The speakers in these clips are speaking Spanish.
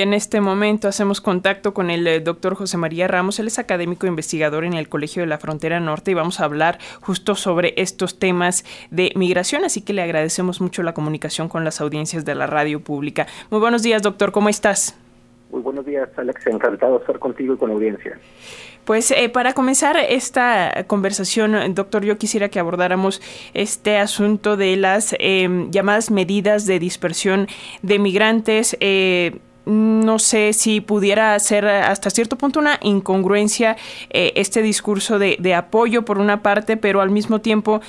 En este momento hacemos contacto con el eh, doctor José María Ramos, él es académico e investigador en el Colegio de la Frontera Norte y vamos a hablar justo sobre estos temas de migración, así que le agradecemos mucho la comunicación con las audiencias de la radio pública. Muy buenos días, doctor, ¿cómo estás? Muy buenos días, Alex, encantado de estar contigo y con la audiencia. Pues eh, para comenzar esta conversación, doctor, yo quisiera que abordáramos este asunto de las em, llamadas medidas de dispersión de migrantes. Eh, no sé si pudiera ser hasta cierto punto una incongruencia eh, este discurso de, apoyo por una parte, pero al mismo tiempo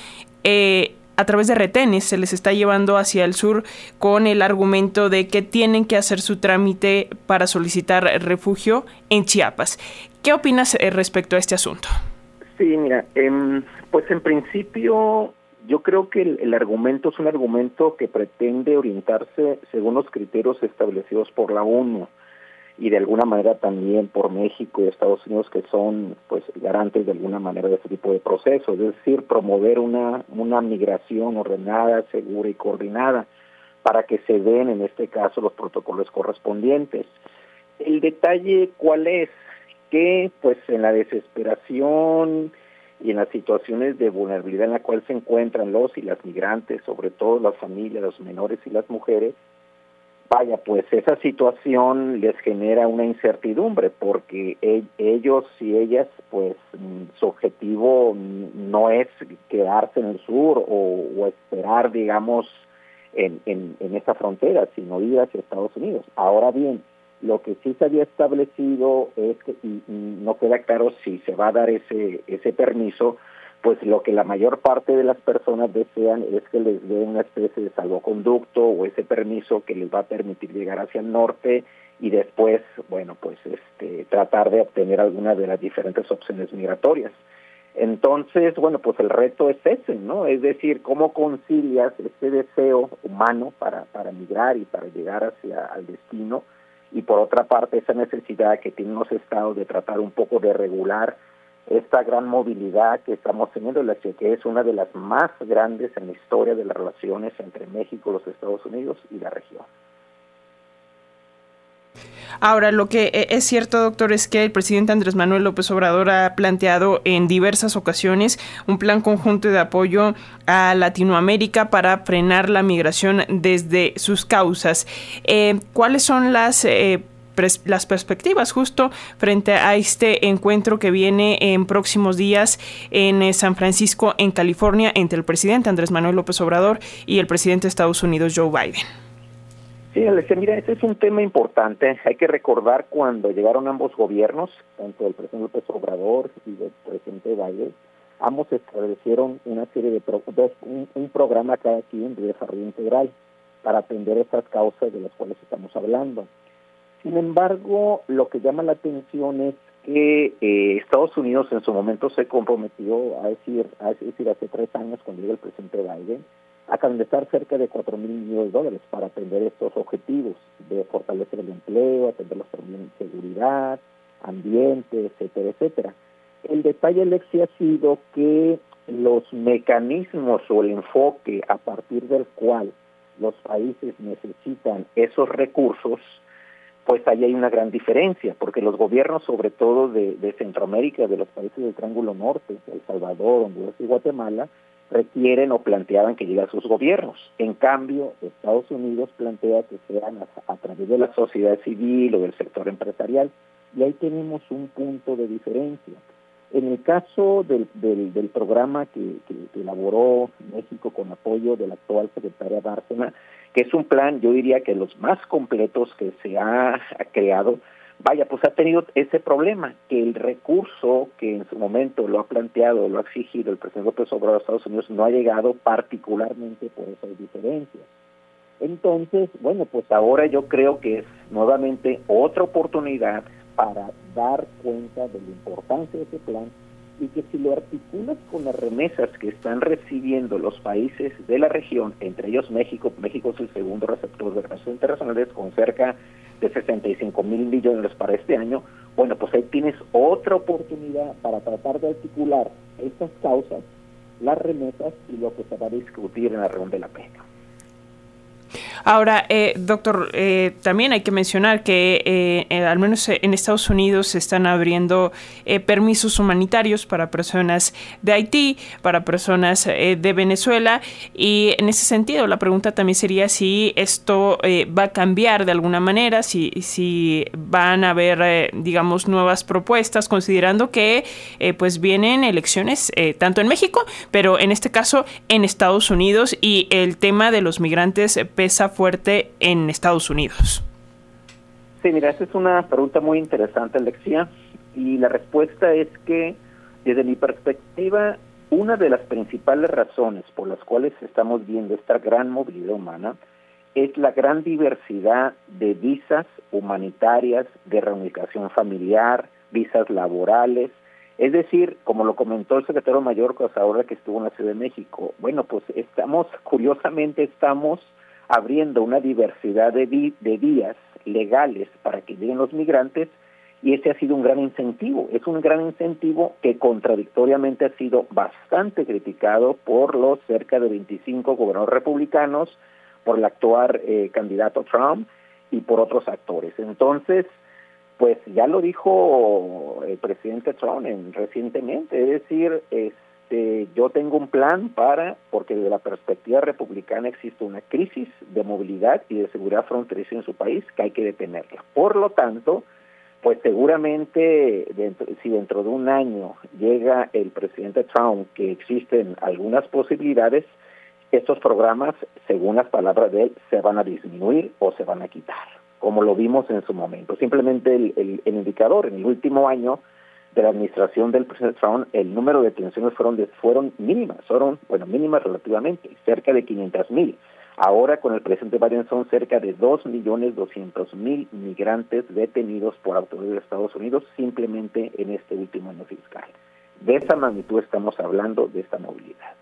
eh, a través de retenes se les está llevando hacia el sur con el argumento de que tienen que hacer su trámite para solicitar refugio en Chiapas. ¿Qué opinas eh, respecto a este asunto? Sí, mira, em, pues en principio yo creo que el, argumento es un argumento que pretende orientarse según los criterios establecidos por la ONU y de alguna manera también por México y Estados Unidos que son pues garantes de alguna manera de este tipo de procesos, es decir, promover una, una migración ordenada, segura y coordinada para que se den en este caso los protocolos correspondientes. El detalle cuál es que pues en la desesperación y en las situaciones de vulnerabilidad en la cual se encuentran los y las migrantes, sobre todo las familias, los menores y las mujeres, vaya, pues esa situación les genera una incertidumbre porque e, ellos y ellas, pues mm, su objetivo no es quedarse en el sur o, esperar, digamos, en, en, en esa frontera, sino ir hacia Estados Unidos. Ahora bien, lo que sí se había establecido es que, y, no queda claro si se va a dar ese, ese permiso, pues lo que la mayor parte de las personas desean es que les den una especie de salvoconducto o ese permiso que les va a permitir llegar hacia el norte y después, bueno, pues este, tratar de obtener alguna de las diferentes opciones migratorias. Entonces, bueno, pues el reto es ese, ¿no? Es decir, cómo concilias ese deseo humano para, para migrar y para llegar hacia el destino y por otra parte esa necesidad que tienen los estados de tratar un poco de regular esta gran movilidad que estamos teniendo, la que es una de las más grandes en la historia de las relaciones entre México, los Estados Unidos y la región. Ahora, lo que eh, es cierto, doctor, es que el presidente Andrés Manuel López Obrador ha planteado en diversas ocasiones un plan conjunto de apoyo a Latinoamérica para frenar la migración desde sus causas. Eh, ¿Cuáles son las... Eh, las perspectivas justo frente a este encuentro que viene en próximos días en San Francisco, en California, entre el presidente Andrés Manuel López Obrador y el presidente de Estados Unidos, Joe Biden. Sí, Alexia, mira, ese es un tema importante. Hay que recordar cuando llegaron ambos gobiernos, tanto el presidente López Obrador y el presidente Biden, ambos establecieron una serie de un, programa cada quien de desarrollo integral para atender esas causas de las cuales estamos hablando. Sin embargo, lo que llama la atención es que eh, Estados Unidos en su momento se comprometió a decir, a decir hace tres años cuando llegó el presidente Biden, a canalizar cerca de 4 mil millones de dólares para atender estos objetivos de fortalecer el empleo, atender los problemas de seguridad, ambiente, etcétera, etcétera. El detalle, Alexia, ha sido que los mecanismos o el enfoque a partir del cual los países necesitan esos recursos, pues ahí hay una gran diferencia, porque los gobiernos, sobre todo de, de Centroamérica, de los países del Triángulo Norte, El Salvador, Honduras y Guatemala, requieren o planteaban que llegue a sus gobiernos. En cambio, Estados Unidos plantea que sean a, través de la sociedad civil o del sector empresarial. Y ahí tenemos un punto de diferencia. En el caso del, del, programa que, que, elaboró México con apoyo de la actual secretaria Bárcena, que es un plan, yo diría que los más completos que se ha creado, Vaya, pues ha tenido ese problema, que el recurso que en su momento lo ha planteado, lo ha exigido el presidente López Obrador de Estados Unidos no ha llegado particularmente por esas diferencias. Entonces, bueno, pues ahora yo creo que es nuevamente otra oportunidad para dar cuenta de la importancia de ese plan y que si lo articulas con las remesas que están recibiendo los países de la región, entre ellos México, México es el segundo receptor de relaciones internacionales con cerca de 65 mil millones para este año, bueno, pues ahí tienes otra oportunidad para tratar de articular estas causas, las remesas y lo que se va a discutir en la reunión de la PECA. Ahora, eh, doctor, eh, también hay que mencionar que eh, al menos en Estados Unidos se están abriendo permisos humanitarios para personas de Haití, para personas de Venezuela, y en ese sentido la pregunta también sería si esto va a cambiar de alguna manera, si, si van a haber, digamos, nuevas propuestas, considerando que pues vienen elecciones tanto en México, pero en este caso en Estados Unidos. Y el tema de los migrantes pesa fuerte en Estados Unidos? Sí, mira, esa es una pregunta muy interesante, Alexia, y la respuesta es que, desde mi perspectiva, una de las principales razones por las cuales estamos viendo esta gran movilidad humana es la gran diversidad de visas humanitarias, de reunificación familiar, visas laborales, es decir, como lo comentó el secretario mayor ahora que estuvo en la Ciudad de México, bueno, pues estamos, curiosamente estamos abriendo una diversidad de, vías legales para que lleguen los migrantes y ese ha sido un gran incentivo. Es un gran incentivo que contradictoriamente ha sido bastante criticado por los cerca de 25 gobernadores republicanos, por el actual eh, candidato Trump y por otros actores. Entonces, pues ya lo dijo el presidente Trump recientemente, es decir, es, este, yo tengo un plan para, porque desde la perspectiva republicana existe una crisis de movilidad y de seguridad fronteriza en su país que hay que detenerla. Por lo tanto, pues seguramente si dentro de un año llega el presidente Trump que existen algunas posibilidades, estos programas, según las palabras de él, se van a disminuir o se van a quitar, como lo vimos en su momento. Simplemente el indicador en el último año de la administración del presidente Trump, el número de detenciones fueron, fueron mínimas, fueron, bueno, mínimas relativamente, cerca de 500 mil. Ahora con el presidente Biden son cerca de 2.200.000 migrantes detenidos por autoridades de Estados Unidos simplemente en este último año fiscal. De esa magnitud estamos hablando de esta movilidad.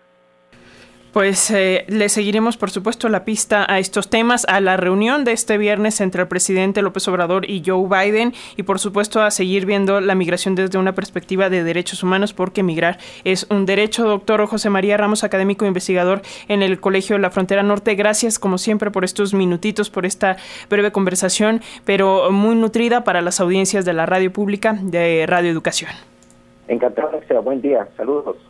Pues eh, le seguiremos, por supuesto, la pista a estos temas, a la reunión de este viernes entre el presidente López Obrador y Joe Biden y, por supuesto, a seguir viendo la migración desde una perspectiva de derechos humanos, porque migrar es un derecho. Doctor José María Ramos, académico e investigador en el Colegio de la Frontera Norte, gracias, como siempre, por estos minutitos, por esta breve conversación, pero muy nutrida para las audiencias de la radio pública de Radio Educación. Encantado, buen día. Saludos.